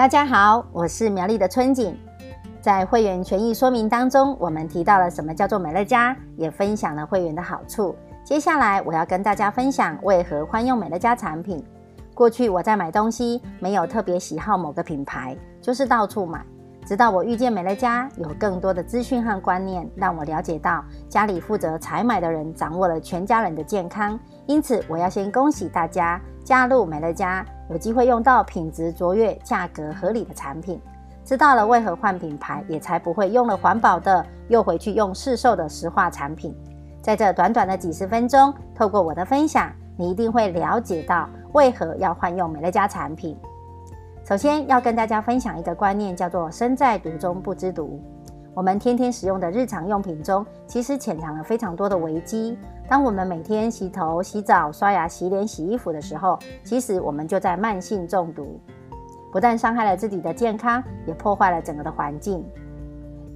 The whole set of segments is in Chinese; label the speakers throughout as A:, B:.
A: 大家好，我是苗栗的春景。在会员权益说明当中，我们提到了什么叫做美乐家，也分享了会员的好处。接下来我要跟大家分享为何欢用美乐家产品。过去我在买东西没有特别喜好某个品牌，就是到处买。直到我遇见美乐家，有更多的资讯和观念，让我了解到家里负责采买的人掌握了全家人的健康。因此，我要先恭喜大家加入美乐家，有机会用到品质卓越、价格合理的产品。知道了为何换品牌，也才不会用了环保的又回去用市售的石化产品。在这短短的几十分钟，透过我的分享，你一定会了解到为何要换用美乐家产品。首先要跟大家分享一个观念，叫做“身在毒中不知毒”。我们天天使用的日常用品中，其实潜藏了非常多的危机。当我们每天洗头、洗澡、刷牙、洗脸、洗衣服的时候，其实我们就在慢性中毒，不但伤害了自己的健康，也破坏了整个的环境。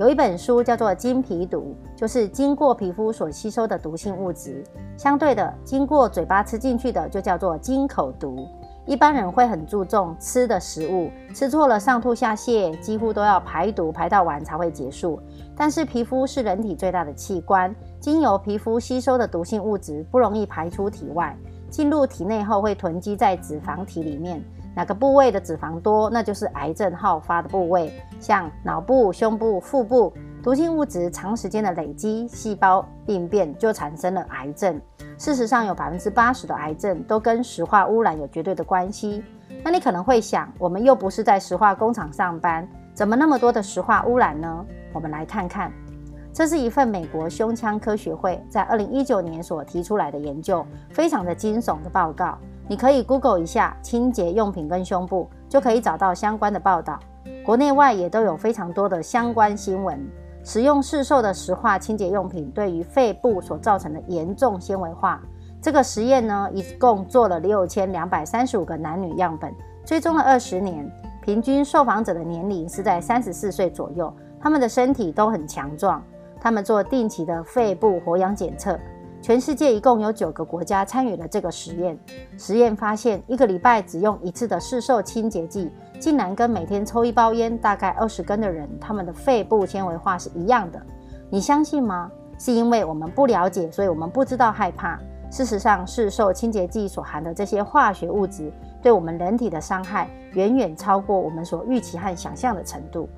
A: 有一本书叫做《经皮毒》，就是经过皮肤所吸收的毒性物质。相对的，经过嘴巴吃进去的，就叫做经口毒。一般人会很注重吃的食物，吃错了上吐下泻，几乎都要排毒排到完才会结束。但是皮肤是人体最大的器官，经由皮肤吸收的毒性物质不容易排出体外，进入体内后会囤积在脂肪体里面。哪个部位的脂肪多，那就是癌症好发的部位，像脑部、胸部、腹部。毒性物质长时间的累积，细胞病变就产生了癌症。事实上，有百分之八十的癌症都跟石化污染有绝对的关系。那你可能会想，我们又不是在石化工厂上班，怎么那么多的石化污染呢？我们来看看，这是一份美国胸腔科学会在二零一九年所提出来的研究，非常的惊悚的报告。你可以 Google 一下清洁用品跟胸部，就可以找到相关的报道。国内外也都有非常多的相关新闻。使用市售的石化清洁用品对于肺部所造成的严重纤维化，这个实验呢，一共做了六千两百三十五个男女样本，追踪了二十年，平均受访者的年龄是在三十四岁左右，他们的身体都很强壮。他们做定期的肺部活氧检测，全世界一共有九个国家参与了这个实验。实验发现，一个礼拜只用一次的市售清洁剂。竟然跟每天抽一包烟、大概二十根的人，他们的肺部纤维化是一样的。你相信吗？是因为我们不了解，所以我们不知道害怕。事实上，市售清洁剂所含的这些化学物质，对我们人体的伤害远远超过我们所预期和想象的程度。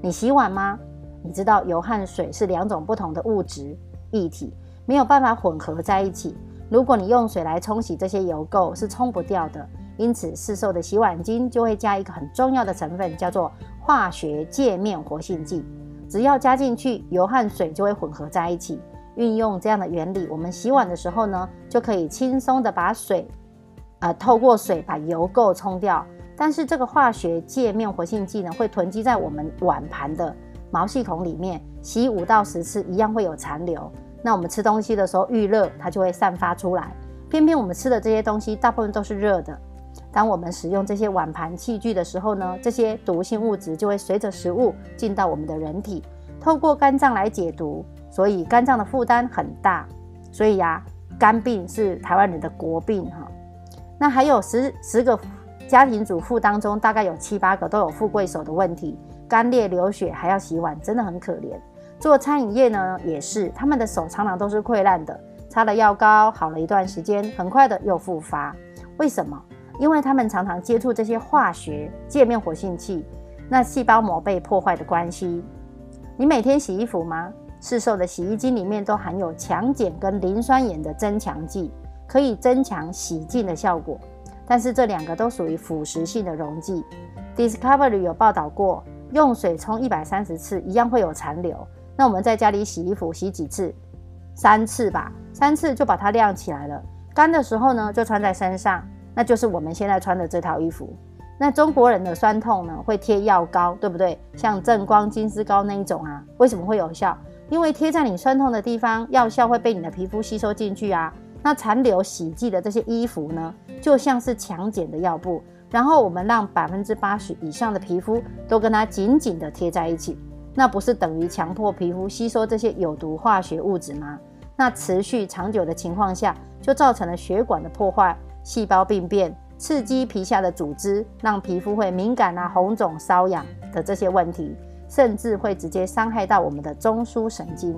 A: 你洗碗吗？你知道油和水是两种不同的物质液体，没有办法混合在一起。如果你用水来冲洗这些油垢，是冲不掉的。因此，市售的洗碗巾就会加一个很重要的成分，叫做化学界面活性剂。只要加进去，油和水就会混合在一起。运用这样的原理，我们洗碗的时候呢，就可以轻松的把水，呃，透过水把油垢冲掉。但是这个化学界面活性剂呢，会囤积在我们碗盘的毛细孔里面，洗五到十次一样会有残留。那我们吃东西的时候遇热，它就会散发出来。偏偏我们吃的这些东西大部分都是热的。当我们使用这些碗盘器具的时候呢，这些毒性物质就会随着食物进到我们的人体，透过肝脏来解毒，所以肝脏的负担很大。所以呀，肝病是台湾人的国病哈。那还有十十个家庭主妇当中，大概有七八个都有富贵手的问题，干裂流血还要洗碗，真的很可怜。做餐饮业呢，也是他们的手常常都是溃烂的，擦了药膏好了一段时间，很快的又复发，为什么？因为他们常常接触这些化学界面活性剂，那细胞膜被破坏的关系。你每天洗衣服吗？市售的洗衣机里面都含有强碱跟磷酸盐的增强剂，可以增强洗净的效果。但是这两个都属于腐蚀性的溶剂。Discovery 有报道过，用水冲一百三十次一样会有残留。那我们在家里洗衣服洗几次？三次吧，三次就把它晾起来了。干的时候呢，就穿在身上。那就是我们现在穿的这套衣服。那中国人的酸痛呢，会贴药膏，对不对？像正光金丝膏那一种啊，为什么会有效？因为贴在你酸痛的地方，药效会被你的皮肤吸收进去啊。那残留洗剂的这些衣服呢，就像是强碱的药布，然后我们让百分之八十以上的皮肤都跟它紧紧的贴在一起，那不是等于强迫皮肤吸收这些有毒化学物质吗？那持续长久的情况下，就造成了血管的破坏。细胞病变，刺激皮下的组织，让皮肤会敏感啊、红肿、瘙痒的这些问题，甚至会直接伤害到我们的中枢神经。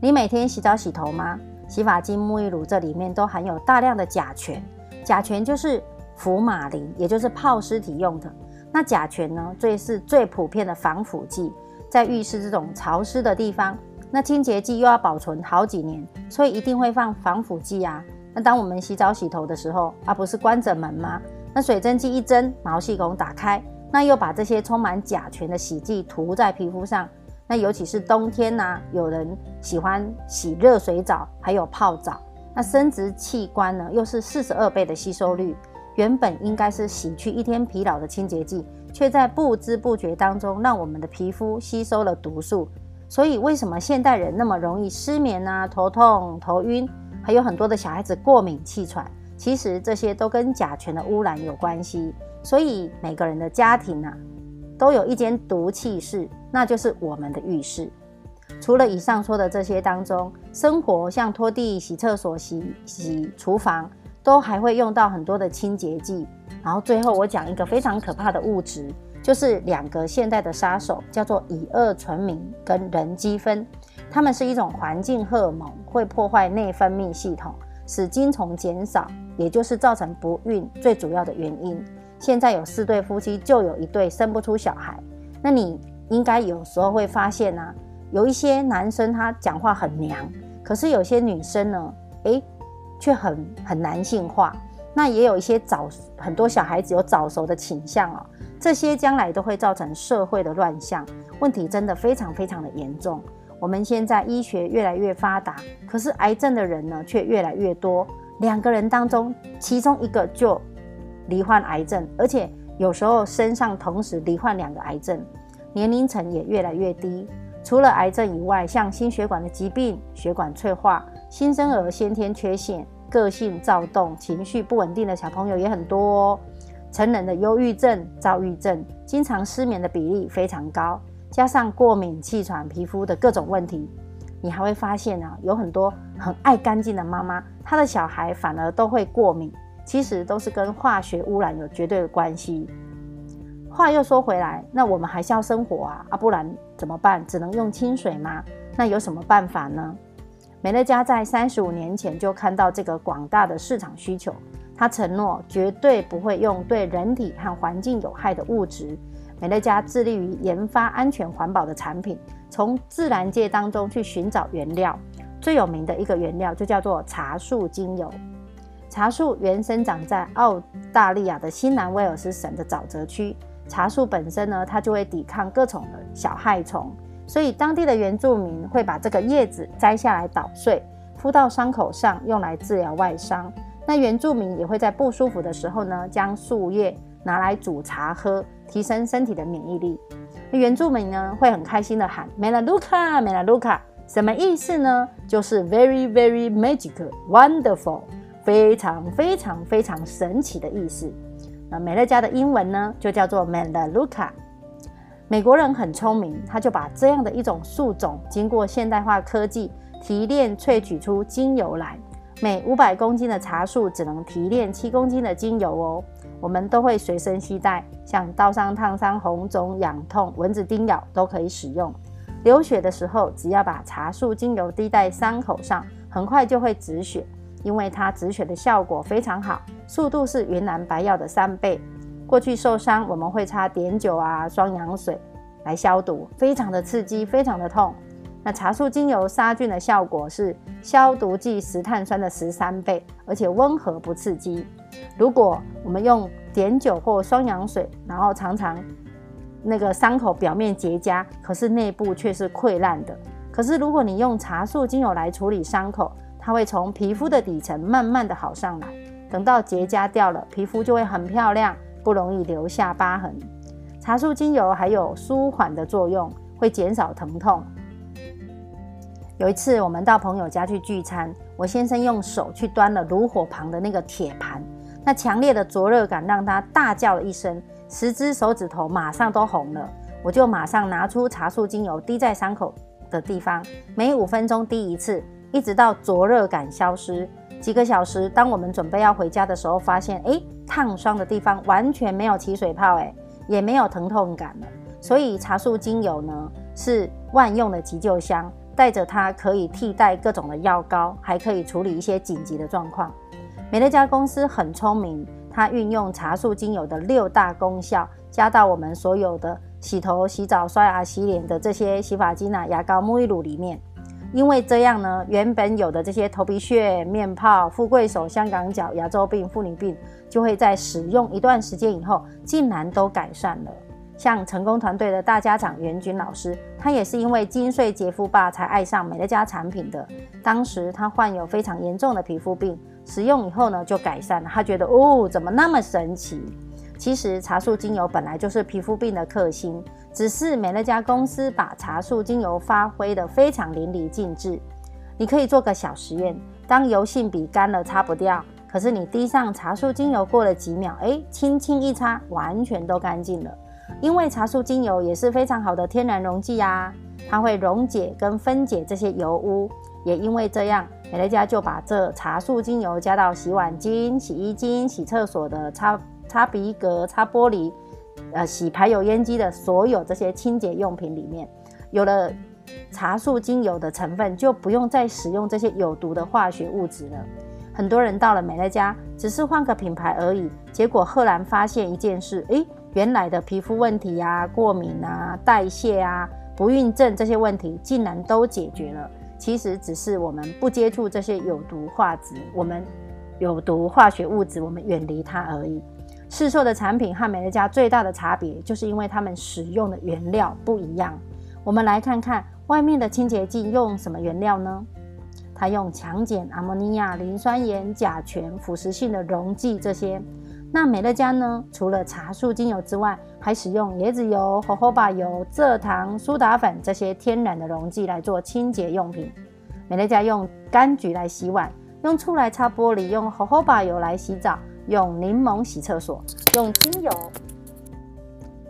A: 你每天洗澡洗头吗？洗发精、沐浴乳这里面都含有大量的甲醛，甲醛就是福马林，也就是泡尸体用的。那甲醛呢，最是最普遍的防腐剂，在浴室这种潮湿的地方，那清洁剂又要保存好几年，所以一定会放防腐剂啊。那当我们洗澡洗头的时候，而不是关着门吗？那水蒸气一蒸，毛细孔打开，那又把这些充满甲醛的洗剂涂在皮肤上。那尤其是冬天呐，有人喜欢洗热水澡，还有泡澡。那生殖器官呢，又是四十二倍的吸收率。原本应该是洗去一天疲劳的清洁剂，却在不知不觉当中让我们的皮肤吸收了毒素。所以，为什么现代人那么容易失眠啊、头痛、头晕，还有很多的小孩子过敏、气喘？其实这些都跟甲醛的污染有关系。所以，每个人的家庭啊，都有一间毒气室，那就是我们的浴室。除了以上说的这些当中，生活像拖地、洗厕所、洗洗厨房。都还会用到很多的清洁剂，然后最后我讲一个非常可怕的物质，就是两个现代的杀手，叫做乙二醇醚跟人基酚，它们是一种环境荷尔蒙，会破坏内分泌系统，使精虫减少，也就是造成不孕最主要的原因。现在有四对夫妻，就有一对生不出小孩。那你应该有时候会发现啊，有一些男生他讲话很娘，可是有些女生呢，诶。却很很男性化，那也有一些早很多小孩子有早熟的倾向哦，这些将来都会造成社会的乱象，问题真的非常非常的严重。我们现在医学越来越发达，可是癌症的人呢却越来越多，两个人当中其中一个就罹患癌症，而且有时候身上同时罹患两个癌症，年龄层也越来越低。除了癌症以外，像心血管的疾病、血管脆化、新生儿先天缺陷。个性躁动、情绪不稳定的小朋友也很多哦。成人的忧郁症、躁郁症、经常失眠的比例非常高，加上过敏、气喘、皮肤的各种问题，你还会发现啊，有很多很爱干净的妈妈，她的小孩反而都会过敏，其实都是跟化学污染有绝对的关系。话又说回来，那我们还是要生活啊，啊，不然怎么办？只能用清水吗？那有什么办法呢？美乐家在三十五年前就看到这个广大的市场需求，他承诺绝对不会用对人体和环境有害的物质。美乐家致力于研发安全环保的产品，从自然界当中去寻找原料。最有名的一个原料就叫做茶树精油。茶树原生长在澳大利亚的新南威尔斯省的沼泽区。茶树本身呢，它就会抵抗各种的小害虫。所以当地的原住民会把这个叶子摘下来捣碎，敷到伤口上，用来治疗外伤。那原住民也会在不舒服的时候呢，将树叶拿来煮茶喝，提升身体的免疫力。那原住民呢会很开心的喊 “Melaluka，Melaluka”，什么意思呢？就是 “very very magical, wonderful”，非常非常非常神奇的意思。那美乐家的英文呢就叫做 “Melaluka”。美国人很聪明，他就把这样的一种树种，经过现代化科技提炼萃取出精油来。每五百公斤的茶树只能提炼七公斤的精油哦。我们都会随身携带，像刀伤、烫伤、红肿、痒痛、蚊子叮咬都可以使用。流血的时候，只要把茶树精油滴在伤口上，很快就会止血，因为它止血的效果非常好，速度是云南白药的三倍。过去受伤，我们会擦碘酒啊、双氧水来消毒，非常的刺激，非常的痛。那茶树精油杀菌的效果是消毒剂石碳酸的十三倍，而且温和不刺激。如果我们用碘酒或双氧水，然后常常那个伤口表面结痂，可是内部却是溃烂的。可是如果你用茶树精油来处理伤口，它会从皮肤的底层慢慢的好上来，等到结痂掉了，皮肤就会很漂亮。不容易留下疤痕。茶树精油还有舒缓的作用，会减少疼痛。有一次，我们到朋友家去聚餐，我先生用手去端了炉火旁的那个铁盘，那强烈的灼热感让他大叫了一声，十只手指头马上都红了。我就马上拿出茶树精油滴在伤口的地方，每五分钟滴一次，一直到灼热感消失。几个小时，当我们准备要回家的时候，发现哎，烫伤的地方完全没有起水泡，哎，也没有疼痛感了。所以茶树精油呢是万用的急救箱，带着它可以替代各种的药膏，还可以处理一些紧急的状况。美乐家公司很聪明，它运用茶树精油的六大功效，加到我们所有的洗头、洗澡、刷牙、洗脸的这些洗发精啊、牙膏、沐浴乳里面。因为这样呢，原本有的这些头皮屑、面泡、富贵手、香港脚、牙周病、妇女病，就会在使用一段时间以后，竟然都改善了。像成功团队的大家长袁军老师，他也是因为金穗洁肤霸才爱上美乐家产品的。当时他患有非常严重的皮肤病，使用以后呢就改善了。他觉得哦，怎么那么神奇？其实茶树精油本来就是皮肤病的克星。只是美乐家公司把茶树精油发挥的非常淋漓尽致。你可以做个小实验：当油性笔干了擦不掉，可是你滴上茶树精油，过了几秒，哎，轻轻一擦，完全都干净了。因为茶树精油也是非常好的天然溶剂呀，它会溶解跟分解这些油污。也因为这样，美乐家就把这茶树精油加到洗碗巾、洗衣巾、洗厕所的擦擦鼻格、擦玻璃。呃，洗排油烟机的所有这些清洁用品里面，有了茶树精油的成分，就不用再使用这些有毒的化学物质了。很多人到了美乐家，只是换个品牌而已，结果赫然发现一件事：诶，原来的皮肤问题啊、过敏啊、代谢啊、不孕症这些问题，竟然都解决了。其实只是我们不接触这些有毒化质，我们有毒化学物质，我们远离它而已。市售的产品和美乐家最大的差别，就是因为它们使用的原料不一样。我们来看看外面的清洁剂用什么原料呢？它用强碱、阿莫尼亚、磷酸盐、甲醛、腐蚀性的溶剂这些。那美乐家呢？除了茶树精油之外，还使用椰子油、荷荷巴油、蔗糖、苏打粉这些天然的溶剂来做清洁用品。美乐家用柑橘来洗碗，用醋来擦玻璃，用荷荷巴油来洗澡。用柠檬洗厕所，用精油，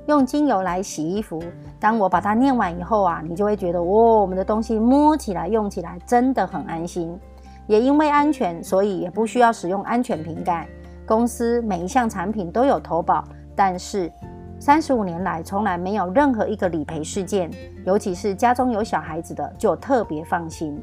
A: 用精油来洗衣服。当我把它念完以后啊，你就会觉得，哇，我们的东西摸起来、用起来真的很安心。也因为安全，所以也不需要使用安全瓶盖。公司每一项产品都有投保，但是三十五年来从来没有任何一个理赔事件。尤其是家中有小孩子的，就特别放心。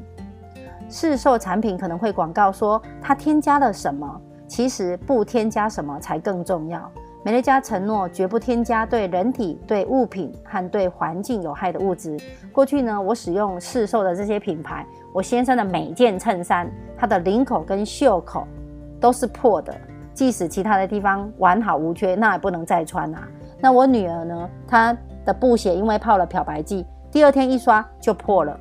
A: 市售产品可能会广告说它添加了什么。其实不添加什么才更重要。美乐家承诺绝不添加对人体、对物品和对环境有害的物质。过去呢，我使用市售的这些品牌，我先生的每件衬衫，它的领口跟袖口都是破的，即使其他的地方完好无缺，那也不能再穿啊。那我女儿呢，她的布鞋因为泡了漂白剂，第二天一刷就破了。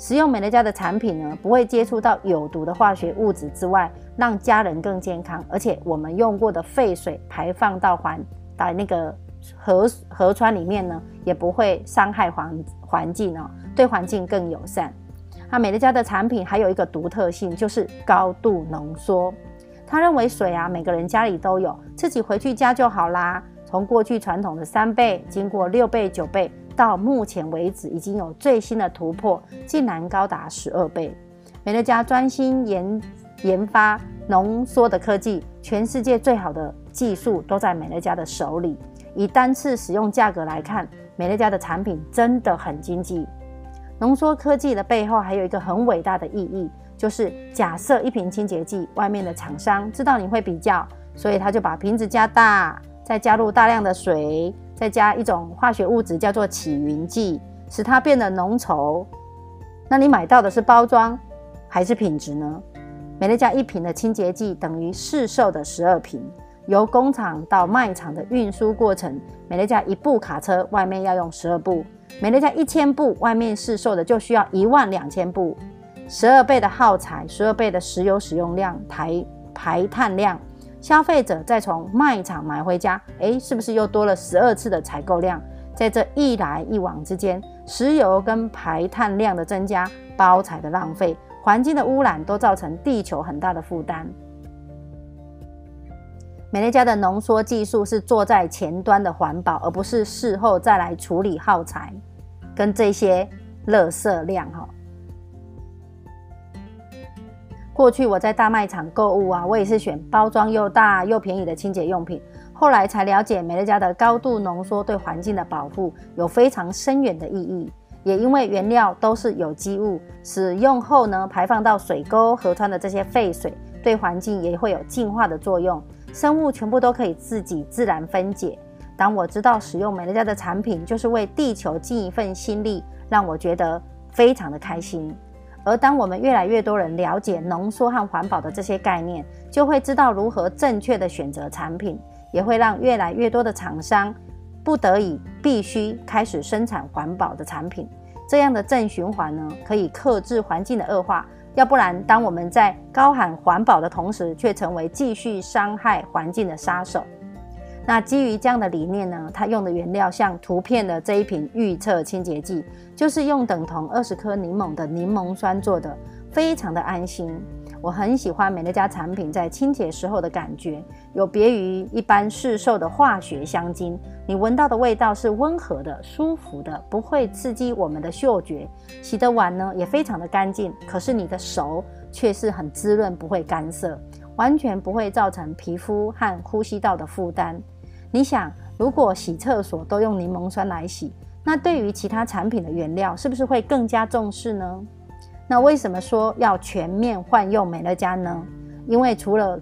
A: 使用美乐家的产品呢，不会接触到有毒的化学物质之外，让家人更健康。而且我们用过的废水排放到环到那个河河川里面呢，也不会伤害环环境哦，对环境更友善。那美乐家的产品还有一个独特性，就是高度浓缩。他认为水啊，每个人家里都有，自己回去加就好啦。从过去传统的三倍，经过六倍、九倍。到目前为止，已经有最新的突破，竟然高达十二倍。美乐家专心研研发浓缩的科技，全世界最好的技术都在美乐家的手里。以单次使用价格来看，美乐家的产品真的很经济。浓缩科技的背后还有一个很伟大的意义，就是假设一瓶清洁剂，外面的厂商知道你会比较，所以他就把瓶子加大，再加入大量的水。再加一种化学物质，叫做起云剂，使它变得浓稠。那你买到的是包装还是品质呢？美乐家一瓶的清洁剂等于市售的十二瓶。由工厂到卖场的运输过程，美乐家一部卡车外面要用十二部，美乐家一千部外面市售的就需要一万两千部，十二倍的耗材，十二倍的石油使用量，排排碳量。消费者再从卖场买回家，诶，是不是又多了十二次的采购量？在这一来一往之间，石油跟排碳量的增加，包材的浪费，环境的污染，都造成地球很大的负担。美乐家的浓缩技术是做在前端的环保，而不是事后再来处理耗材跟这些垃圾量哈。过去我在大卖场购物啊，我也是选包装又大又便宜的清洁用品。后来才了解，美乐家的高度浓缩对环境的保护有非常深远的意义。也因为原料都是有机物，使用后呢，排放到水沟、河川的这些废水，对环境也会有净化的作用。生物全部都可以自己自然分解。当我知道使用美乐家的产品就是为地球尽一份心力，让我觉得非常的开心。而当我们越来越多人了解浓缩和环保的这些概念，就会知道如何正确的选择产品。也会让越来越多的厂商不得已必须开始生产环保的产品，这样的正循环呢，可以克制环境的恶化。要不然，当我们在高喊环保的同时，却成为继续伤害环境的杀手。那基于这样的理念呢，它用的原料像图片的这一瓶预测清洁剂，就是用等同二十颗柠檬的柠檬酸做的，非常的安心。我很喜欢美乐家产品在清洁时候的感觉，有别于一般市售的化学香精，你闻到的味道是温和的、舒服的，不会刺激我们的嗅觉。洗的碗呢也非常的干净，可是你的手却是很滋润，不会干涩，完全不会造成皮肤和呼吸道的负担。你想，如果洗厕所都用柠檬酸来洗，那对于其他产品的原料是不是会更加重视呢？那为什么说要全面换用美乐家呢？因为除了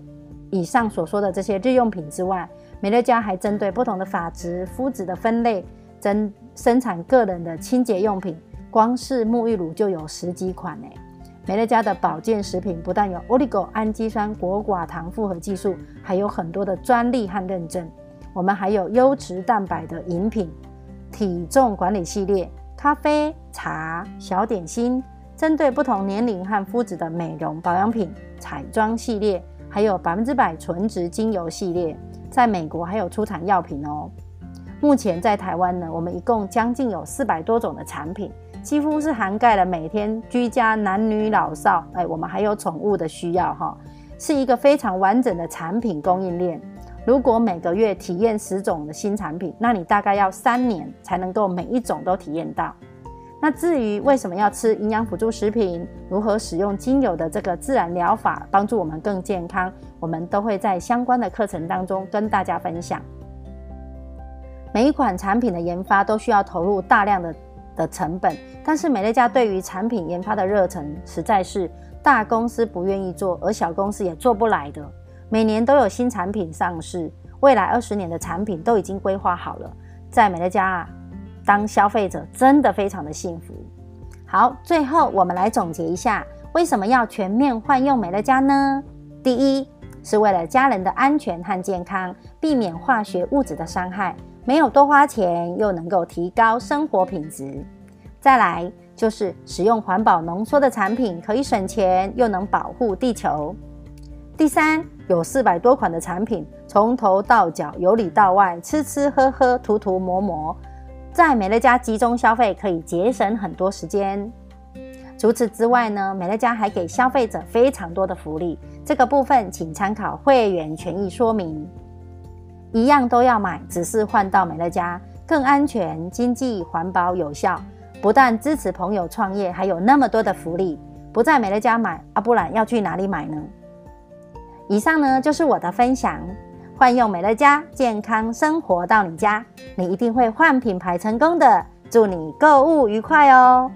A: 以上所说的这些日用品之外，美乐家还针对不同的发质、肤质的分类，增生产个人的清洁用品。光是沐浴乳就有十几款呢。美乐家的保健食品不但有 Oligo 氨基酸果寡糖复合技术，还有很多的专利和认证。我们还有优质蛋白的饮品、体重管理系列、咖啡、茶、小点心。针对不同年龄和肤质的美容保养品、彩妆系列，还有百分之百纯植精油系列，在美国还有出产药品哦。目前在台湾呢，我们一共将近有四百多种的产品，几乎是涵盖了每天居家男女老少，哎，我们还有宠物的需要哈，是一个非常完整的产品供应链。如果每个月体验十种的新产品，那你大概要三年才能够每一种都体验到。那至于为什么要吃营养辅助食品，如何使用精油的这个自然疗法帮助我们更健康，我们都会在相关的课程当中跟大家分享。每一款产品的研发都需要投入大量的的成本，但是美乐家对于产品研发的热忱实在是大公司不愿意做，而小公司也做不来的。每年都有新产品上市，未来二十年的产品都已经规划好了，在美乐家啊。当消费者真的非常的幸福。好，最后我们来总结一下，为什么要全面换用美乐家呢？第一，是为了家人的安全和健康，避免化学物质的伤害，没有多花钱，又能够提高生活品质。再来就是使用环保浓缩的产品，可以省钱，又能保护地球。第三，有四百多款的产品，从头到脚，由里到外，吃吃喝喝，涂涂抹抹。在美乐家集中消费可以节省很多时间。除此之外呢，美乐家还给消费者非常多的福利，这个部分请参考会员权益说明。一样都要买，只是换到美乐家更安全、经济、环保、有效，不但支持朋友创业，还有那么多的福利。不在美乐家买啊，不然要去哪里买呢？以上呢就是我的分享。换用美乐家，健康生活到你家，你一定会换品牌成功的。祝你购物愉快哦！